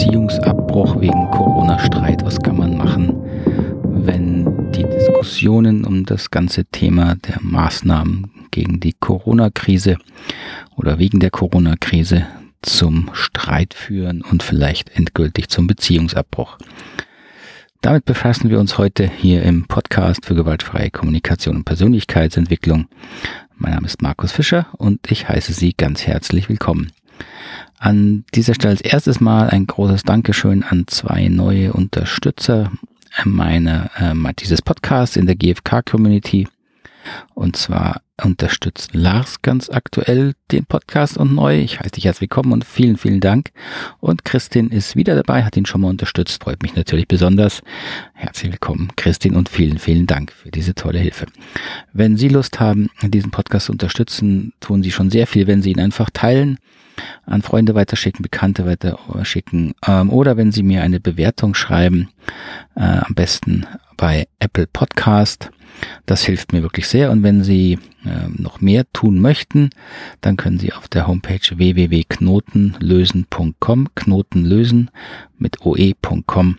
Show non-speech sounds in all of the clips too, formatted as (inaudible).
Beziehungsabbruch wegen Corona-Streit. Was kann man machen, wenn die Diskussionen um das ganze Thema der Maßnahmen gegen die Corona-Krise oder wegen der Corona-Krise zum Streit führen und vielleicht endgültig zum Beziehungsabbruch. Damit befassen wir uns heute hier im Podcast für gewaltfreie Kommunikation und Persönlichkeitsentwicklung. Mein Name ist Markus Fischer und ich heiße Sie ganz herzlich willkommen. An dieser Stelle als erstes Mal ein großes Dankeschön an zwei neue Unterstützer meiner, äh, dieses Podcasts in der GFK-Community. Und zwar unterstützt Lars ganz aktuell den Podcast und neu. Ich heiße dich herzlich willkommen und vielen, vielen Dank. Und Christin ist wieder dabei, hat ihn schon mal unterstützt, freut mich natürlich besonders. Herzlich willkommen, Christin, und vielen, vielen Dank für diese tolle Hilfe. Wenn Sie Lust haben, diesen Podcast zu unterstützen, tun Sie schon sehr viel, wenn Sie ihn einfach teilen an Freunde weiterschicken, Bekannte weiterschicken ähm, oder wenn Sie mir eine Bewertung schreiben, äh, am besten bei Apple Podcast. Das hilft mir wirklich sehr und wenn Sie äh, noch mehr tun möchten, dann können Sie auf der Homepage www.knotenlösen.com, Knotenlösen mit oe.com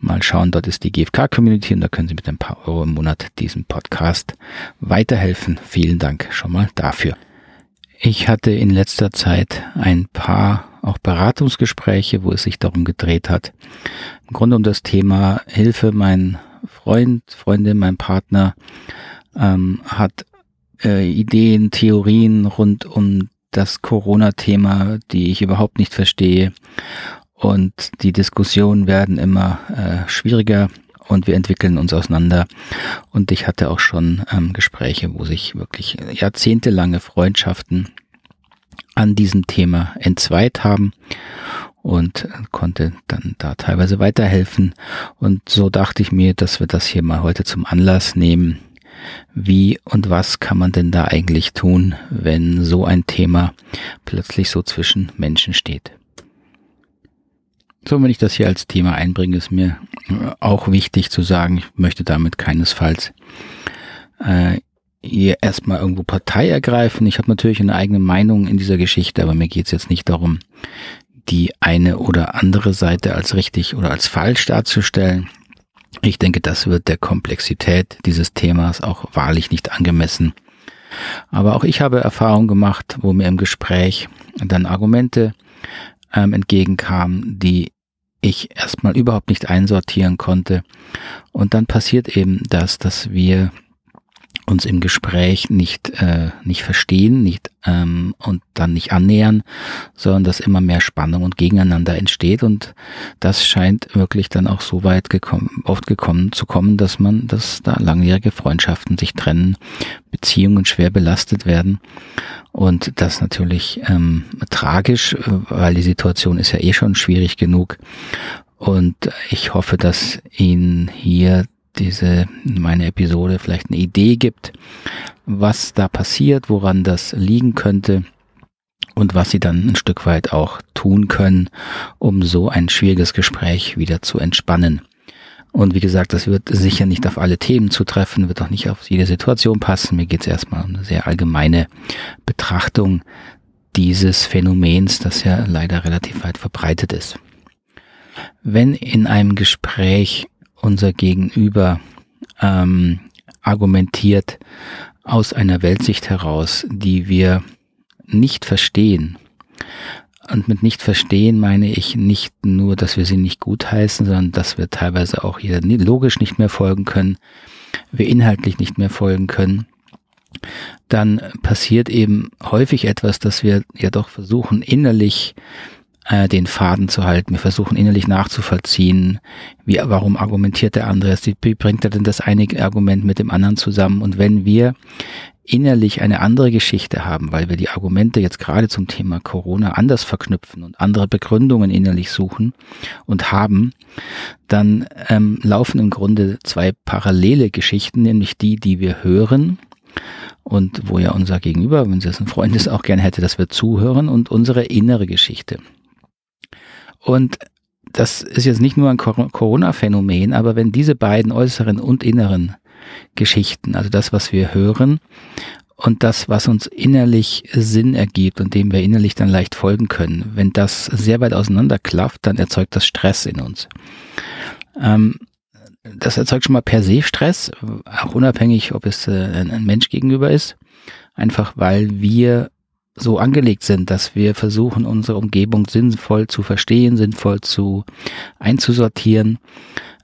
mal schauen. Dort ist die GFK-Community und da können Sie mit ein paar Euro im Monat diesem Podcast weiterhelfen. Vielen Dank schon mal dafür. Ich hatte in letzter Zeit ein paar auch Beratungsgespräche, wo es sich darum gedreht hat. Im Grunde um das Thema Hilfe. Mein Freund, Freundin, mein Partner ähm, hat äh, Ideen, Theorien rund um das Corona-Thema, die ich überhaupt nicht verstehe. Und die Diskussionen werden immer äh, schwieriger und wir entwickeln uns auseinander. Und ich hatte auch schon ähm, Gespräche, wo sich wirklich jahrzehntelange Freundschaften an diesem Thema entzweit haben und konnte dann da teilweise weiterhelfen. Und so dachte ich mir, dass wir das hier mal heute zum Anlass nehmen. Wie und was kann man denn da eigentlich tun, wenn so ein Thema plötzlich so zwischen Menschen steht? So, wenn ich das hier als Thema einbringe, ist mir auch wichtig zu sagen, ich möchte damit keinesfalls äh, hier erstmal irgendwo Partei ergreifen. Ich habe natürlich eine eigene Meinung in dieser Geschichte, aber mir geht es jetzt nicht darum, die eine oder andere Seite als richtig oder als falsch darzustellen. Ich denke, das wird der Komplexität dieses Themas auch wahrlich nicht angemessen. Aber auch ich habe Erfahrungen gemacht, wo mir im Gespräch dann Argumente ähm, entgegenkamen, die ich erstmal überhaupt nicht einsortieren konnte. Und dann passiert eben das, dass wir uns im Gespräch nicht, äh, nicht verstehen nicht, ähm, und dann nicht annähern, sondern dass immer mehr Spannung und Gegeneinander entsteht. Und das scheint wirklich dann auch so weit gekommen, oft gekommen zu kommen, dass man, dass da langjährige Freundschaften sich trennen, Beziehungen schwer belastet werden. Und das natürlich ähm, tragisch, weil die Situation ist ja eh schon schwierig genug. Und ich hoffe, dass Ihnen hier diese, meine Episode vielleicht eine Idee gibt, was da passiert, woran das liegen könnte und was sie dann ein Stück weit auch tun können, um so ein schwieriges Gespräch wieder zu entspannen. Und wie gesagt, das wird sicher nicht auf alle Themen zutreffen, wird auch nicht auf jede Situation passen. Mir geht es erstmal um eine sehr allgemeine Betrachtung dieses Phänomens, das ja leider relativ weit verbreitet ist. Wenn in einem Gespräch unser Gegenüber ähm, argumentiert aus einer Weltsicht heraus, die wir nicht verstehen. Und mit nicht verstehen meine ich nicht nur, dass wir sie nicht gutheißen, sondern dass wir teilweise auch hier logisch nicht mehr folgen können, wir inhaltlich nicht mehr folgen können. Dann passiert eben häufig etwas, dass wir ja doch versuchen, innerlich äh, den Faden zu halten. Wir versuchen innerlich nachzuvollziehen, wie, warum argumentiert der andere, wie bringt er denn das eine Argument mit dem anderen zusammen? Und wenn wir innerlich eine andere Geschichte haben, weil wir die Argumente jetzt gerade zum Thema Corona anders verknüpfen und andere Begründungen innerlich suchen und haben, dann ähm, laufen im Grunde zwei parallele Geschichten, nämlich die, die wir hören und wo ja unser Gegenüber, wenn es ein Freund ist, auch gerne hätte, dass wir zuhören und unsere innere Geschichte. Und das ist jetzt nicht nur ein Corona-Phänomen, aber wenn diese beiden äußeren und inneren Geschichten, also das, was wir hören und das, was uns innerlich Sinn ergibt und dem wir innerlich dann leicht folgen können, wenn das sehr weit auseinanderklafft, dann erzeugt das Stress in uns. Ähm, das erzeugt schon mal per se Stress, auch unabhängig, ob es äh, ein Mensch gegenüber ist, einfach weil wir so angelegt sind, dass wir versuchen, unsere Umgebung sinnvoll zu verstehen, sinnvoll zu einzusortieren.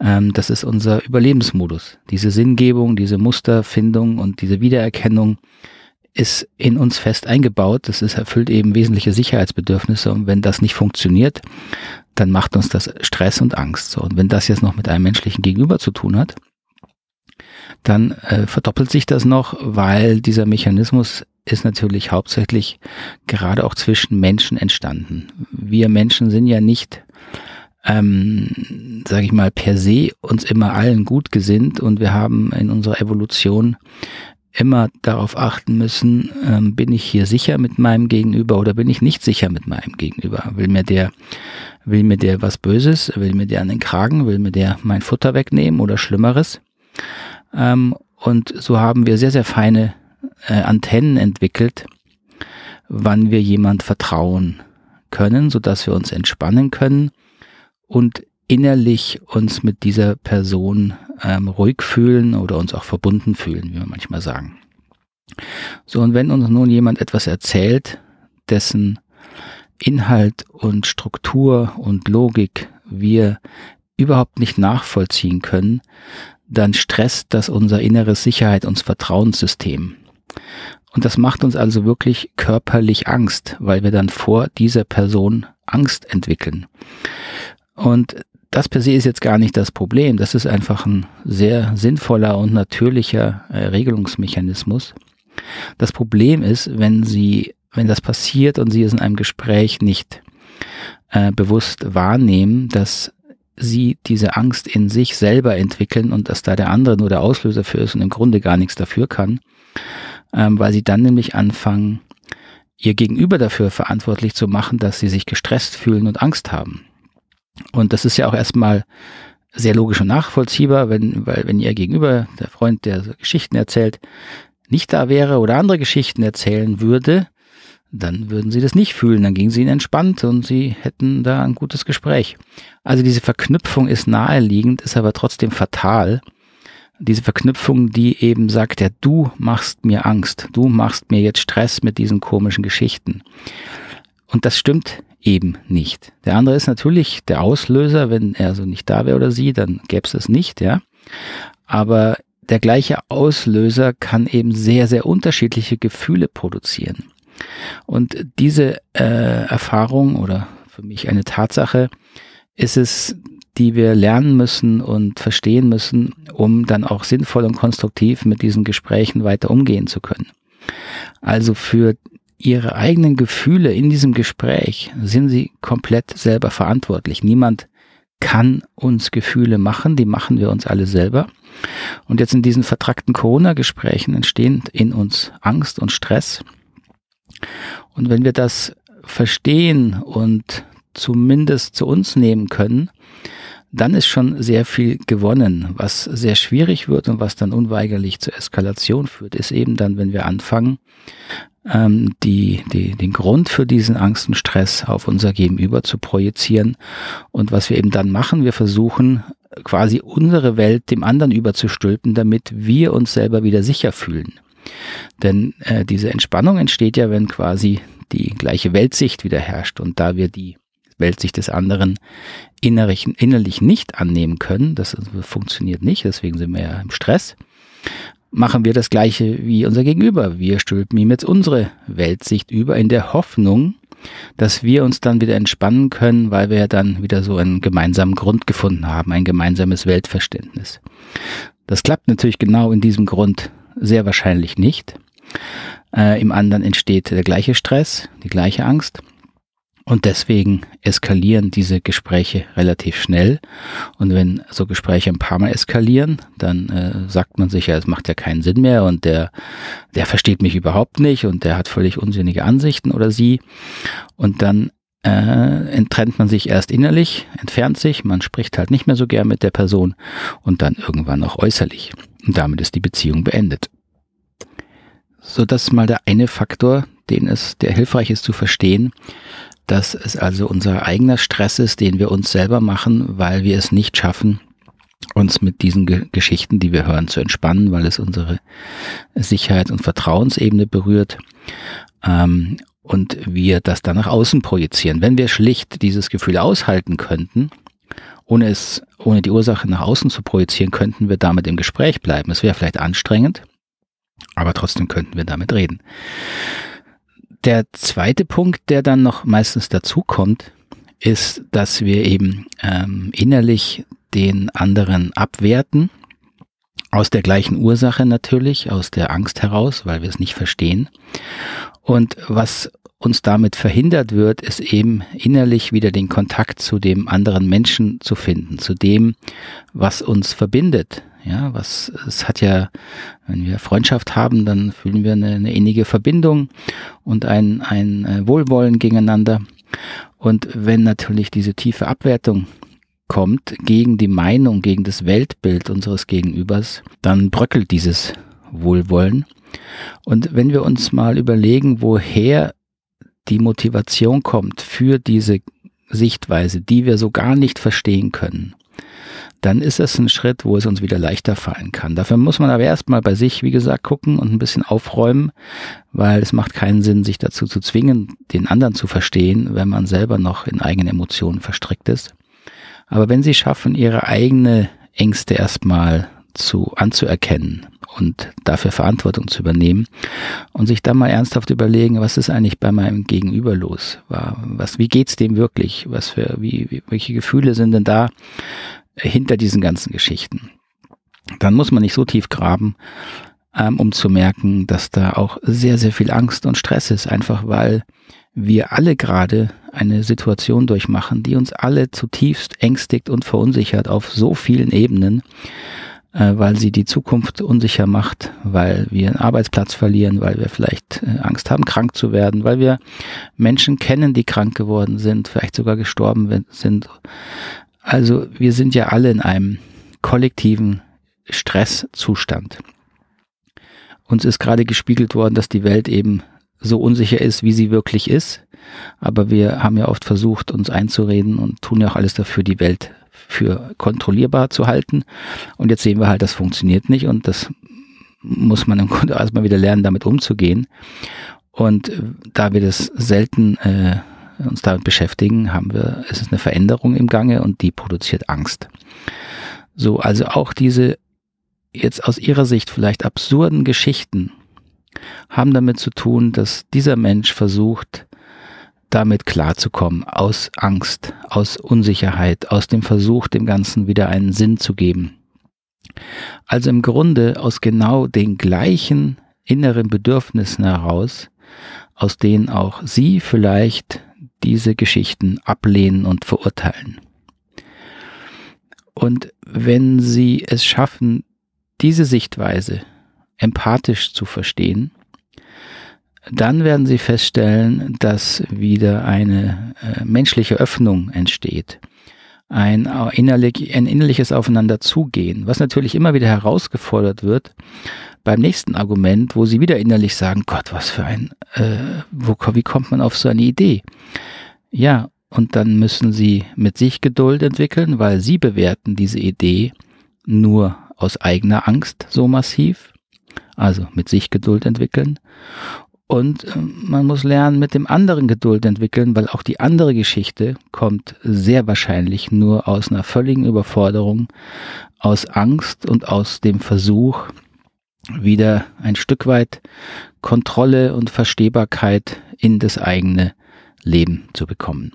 Ähm, das ist unser Überlebensmodus. Diese Sinngebung, diese Musterfindung und diese Wiedererkennung ist in uns fest eingebaut. Das ist, erfüllt eben wesentliche Sicherheitsbedürfnisse. Und wenn das nicht funktioniert, dann macht uns das Stress und Angst. So, und wenn das jetzt noch mit einem menschlichen Gegenüber zu tun hat, dann äh, verdoppelt sich das noch, weil dieser Mechanismus ist natürlich hauptsächlich gerade auch zwischen Menschen entstanden. Wir Menschen sind ja nicht, ähm, sage ich mal, per se uns immer allen gut gesinnt und wir haben in unserer Evolution immer darauf achten müssen, ähm, bin ich hier sicher mit meinem Gegenüber oder bin ich nicht sicher mit meinem Gegenüber? Will mir der, will mir der was Böses? Will mir der an den Kragen? Will mir der mein Futter wegnehmen oder Schlimmeres? Ähm, und so haben wir sehr, sehr feine äh, Antennen entwickelt, wann wir jemand vertrauen können, so dass wir uns entspannen können und innerlich uns mit dieser Person ähm, ruhig fühlen oder uns auch verbunden fühlen, wie wir manchmal sagen. So, und wenn uns nun jemand etwas erzählt, dessen Inhalt und Struktur und Logik wir überhaupt nicht nachvollziehen können, dann stresst das unser inneres Sicherheit, und Vertrauenssystem. Und das macht uns also wirklich körperlich Angst, weil wir dann vor dieser Person Angst entwickeln. Und das per se ist jetzt gar nicht das Problem. Das ist einfach ein sehr sinnvoller und natürlicher äh, Regelungsmechanismus. Das Problem ist, wenn Sie, wenn das passiert und Sie es in einem Gespräch nicht äh, bewusst wahrnehmen, dass sie diese Angst in sich selber entwickeln und dass da der andere nur der Auslöser für ist und im Grunde gar nichts dafür kann, ähm, weil sie dann nämlich anfangen, ihr Gegenüber dafür verantwortlich zu machen, dass sie sich gestresst fühlen und Angst haben. Und das ist ja auch erstmal sehr logisch und nachvollziehbar, wenn, weil wenn ihr Gegenüber, der Freund, der Geschichten erzählt, nicht da wäre oder andere Geschichten erzählen würde, dann würden sie das nicht fühlen, dann gingen sie ihnen entspannt und sie hätten da ein gutes Gespräch. Also diese Verknüpfung ist naheliegend, ist aber trotzdem fatal. Diese Verknüpfung, die eben sagt, ja, du machst mir Angst, du machst mir jetzt Stress mit diesen komischen Geschichten. Und das stimmt eben nicht. Der andere ist natürlich der Auslöser, wenn er so nicht da wäre oder sie, dann gäbe es es nicht, ja. Aber der gleiche Auslöser kann eben sehr, sehr unterschiedliche Gefühle produzieren. Und diese äh, Erfahrung oder für mich eine Tatsache ist es, die wir lernen müssen und verstehen müssen, um dann auch sinnvoll und konstruktiv mit diesen Gesprächen weiter umgehen zu können. Also für ihre eigenen Gefühle in diesem Gespräch sind sie komplett selber verantwortlich. Niemand kann uns Gefühle machen, die machen wir uns alle selber. Und jetzt in diesen vertrackten Corona-Gesprächen entstehen in uns Angst und Stress und wenn wir das verstehen und zumindest zu uns nehmen können, dann ist schon sehr viel gewonnen. Was sehr schwierig wird und was dann unweigerlich zur Eskalation führt, ist eben dann, wenn wir anfangen, ähm, die, die, den Grund für diesen Angst und Stress auf unser Gegenüber zu projizieren. Und was wir eben dann machen, wir versuchen quasi unsere Welt dem anderen überzustülpen, damit wir uns selber wieder sicher fühlen. Denn äh, diese Entspannung entsteht ja, wenn quasi die gleiche Weltsicht wieder herrscht. Und da wir die Weltsicht des anderen innerlich, innerlich nicht annehmen können, das funktioniert nicht, deswegen sind wir ja im Stress, machen wir das gleiche wie unser Gegenüber. Wir stülpen ihm jetzt unsere Weltsicht über in der Hoffnung, dass wir uns dann wieder entspannen können, weil wir ja dann wieder so einen gemeinsamen Grund gefunden haben, ein gemeinsames Weltverständnis. Das klappt natürlich genau in diesem Grund sehr wahrscheinlich nicht. Äh, Im anderen entsteht der gleiche Stress, die gleiche Angst. Und deswegen eskalieren diese Gespräche relativ schnell. Und wenn so Gespräche ein paar Mal eskalieren, dann äh, sagt man sich ja, es macht ja keinen Sinn mehr und der, der versteht mich überhaupt nicht und der hat völlig unsinnige Ansichten oder sie. Und dann äh, enttrennt man sich erst innerlich, entfernt sich, man spricht halt nicht mehr so gern mit der Person und dann irgendwann auch äußerlich. Und damit ist die Beziehung beendet. So, das ist mal der eine Faktor, den es, der hilfreich ist zu verstehen, dass es also unser eigener Stress ist, den wir uns selber machen, weil wir es nicht schaffen, uns mit diesen Ge Geschichten, die wir hören, zu entspannen, weil es unsere Sicherheit und Vertrauensebene berührt. Ähm, und wir das dann nach außen projizieren. Wenn wir schlicht dieses Gefühl aushalten könnten, ohne es, ohne die Ursache nach außen zu projizieren, könnten wir damit im Gespräch bleiben. Es wäre vielleicht anstrengend, aber trotzdem könnten wir damit reden. Der zweite Punkt, der dann noch meistens dazu kommt, ist, dass wir eben ähm, innerlich den anderen abwerten. Aus der gleichen Ursache natürlich, aus der Angst heraus, weil wir es nicht verstehen. Und was uns damit verhindert wird, ist eben innerlich wieder den Kontakt zu dem anderen Menschen zu finden, zu dem, was uns verbindet. Ja, was, es hat ja, wenn wir Freundschaft haben, dann fühlen wir eine, eine innige Verbindung und ein, ein äh, Wohlwollen gegeneinander. Und wenn natürlich diese tiefe Abwertung kommt gegen die Meinung, gegen das Weltbild unseres Gegenübers, dann bröckelt dieses Wohlwollen. Und wenn wir uns mal überlegen, woher die Motivation kommt für diese Sichtweise, die wir so gar nicht verstehen können, dann ist es ein Schritt, wo es uns wieder leichter fallen kann. Dafür muss man aber erstmal bei sich, wie gesagt, gucken und ein bisschen aufräumen, weil es macht keinen Sinn, sich dazu zu zwingen, den anderen zu verstehen, wenn man selber noch in eigenen Emotionen verstrickt ist. Aber wenn sie schaffen, ihre eigene Ängste erstmal zu anzuerkennen und dafür Verantwortung zu übernehmen und sich dann mal ernsthaft überlegen, was ist eigentlich bei meinem Gegenüber los? Was, wie geht's dem wirklich? Was für, wie welche Gefühle sind denn da hinter diesen ganzen Geschichten? Dann muss man nicht so tief graben, ähm, um zu merken, dass da auch sehr, sehr viel Angst und Stress ist, einfach weil wir alle gerade eine Situation durchmachen, die uns alle zutiefst ängstigt und verunsichert auf so vielen Ebenen, äh, weil sie die Zukunft unsicher macht, weil wir einen Arbeitsplatz verlieren, weil wir vielleicht äh, Angst haben, krank zu werden, weil wir Menschen kennen, die krank geworden sind, vielleicht sogar gestorben sind. Also wir sind ja alle in einem kollektiven Stresszustand. Uns ist gerade gespiegelt worden, dass die Welt eben so unsicher ist, wie sie wirklich ist. Aber wir haben ja oft versucht, uns einzureden und tun ja auch alles dafür, die Welt für kontrollierbar zu halten. Und jetzt sehen wir halt, das funktioniert nicht und das muss man im Grunde erstmal wieder lernen, damit umzugehen. Und da wir das selten äh, uns damit beschäftigen, haben wir, es ist eine Veränderung im Gange und die produziert Angst. So, also auch diese jetzt aus ihrer Sicht vielleicht absurden Geschichten haben damit zu tun, dass dieser Mensch versucht, damit klarzukommen, aus Angst, aus Unsicherheit, aus dem Versuch, dem Ganzen wieder einen Sinn zu geben. Also im Grunde aus genau den gleichen inneren Bedürfnissen heraus, aus denen auch Sie vielleicht diese Geschichten ablehnen und verurteilen. Und wenn Sie es schaffen, diese Sichtweise empathisch zu verstehen, dann werden Sie feststellen, dass wieder eine äh, menschliche Öffnung entsteht. Ein, innerlich, ein innerliches Aufeinanderzugehen, was natürlich immer wieder herausgefordert wird beim nächsten Argument, wo Sie wieder innerlich sagen, Gott, was für ein, äh, wo, wie kommt man auf so eine Idee? Ja, und dann müssen Sie mit sich Geduld entwickeln, weil Sie bewerten diese Idee nur aus eigener Angst so massiv also mit sich Geduld entwickeln. Und äh, man muss lernen, mit dem anderen Geduld entwickeln, weil auch die andere Geschichte kommt sehr wahrscheinlich nur aus einer völligen Überforderung, aus Angst und aus dem Versuch, wieder ein Stück weit Kontrolle und Verstehbarkeit in das eigene Leben zu bekommen.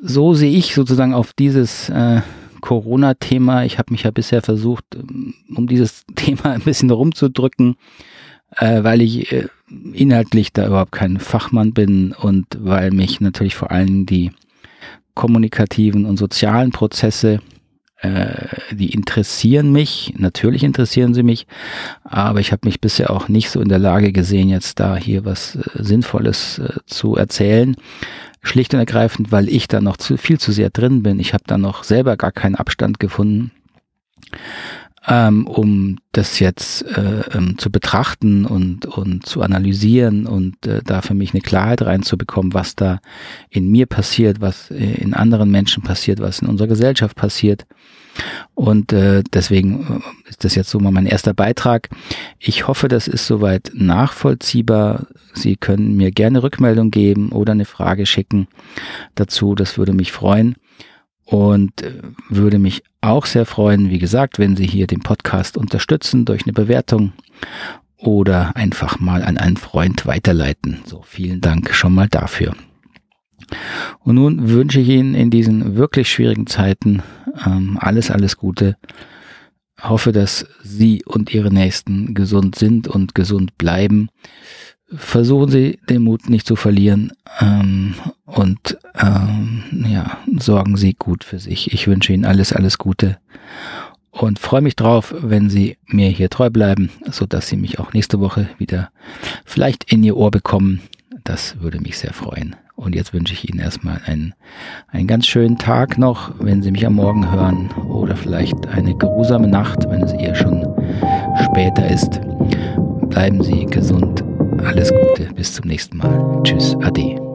So sehe ich sozusagen auf dieses äh, Corona-Thema. Ich habe mich ja bisher versucht, ähm, um dieses (laughs) Thema ein bisschen rumzudrücken, äh, weil ich äh, inhaltlich da überhaupt kein Fachmann bin und weil mich natürlich vor allem die kommunikativen und sozialen Prozesse, äh, die interessieren mich, natürlich interessieren sie mich, aber ich habe mich bisher auch nicht so in der Lage gesehen, jetzt da hier was äh, Sinnvolles äh, zu erzählen. Schlicht und ergreifend, weil ich da noch zu viel zu sehr drin bin. Ich habe da noch selber gar keinen Abstand gefunden. Ähm, um das jetzt äh, ähm, zu betrachten und, und zu analysieren und äh, da für mich eine Klarheit reinzubekommen, was da in mir passiert, was äh, in anderen Menschen passiert, was in unserer Gesellschaft passiert. Und äh, deswegen äh, ist das jetzt so mal mein erster Beitrag. Ich hoffe, das ist soweit nachvollziehbar. Sie können mir gerne Rückmeldung geben oder eine Frage schicken dazu. Das würde mich freuen und äh, würde mich auch sehr freuen, wie gesagt, wenn Sie hier den Podcast unterstützen durch eine Bewertung oder einfach mal an einen Freund weiterleiten. So, vielen Dank schon mal dafür. Und nun wünsche ich Ihnen in diesen wirklich schwierigen Zeiten ähm, alles, alles Gute. Hoffe, dass Sie und Ihre Nächsten gesund sind und gesund bleiben versuchen Sie den Mut nicht zu verlieren ähm, und ähm, ja, sorgen Sie gut für sich. Ich wünsche Ihnen alles, alles Gute und freue mich drauf, wenn Sie mir hier treu bleiben, so dass Sie mich auch nächste Woche wieder vielleicht in Ihr Ohr bekommen. Das würde mich sehr freuen. Und jetzt wünsche ich Ihnen erstmal einen, einen ganz schönen Tag noch, wenn Sie mich am Morgen hören oder vielleicht eine geruhsame Nacht, wenn es eher schon später ist. Bleiben Sie gesund alles Gute, bis zum nächsten Mal. Tschüss, Ade.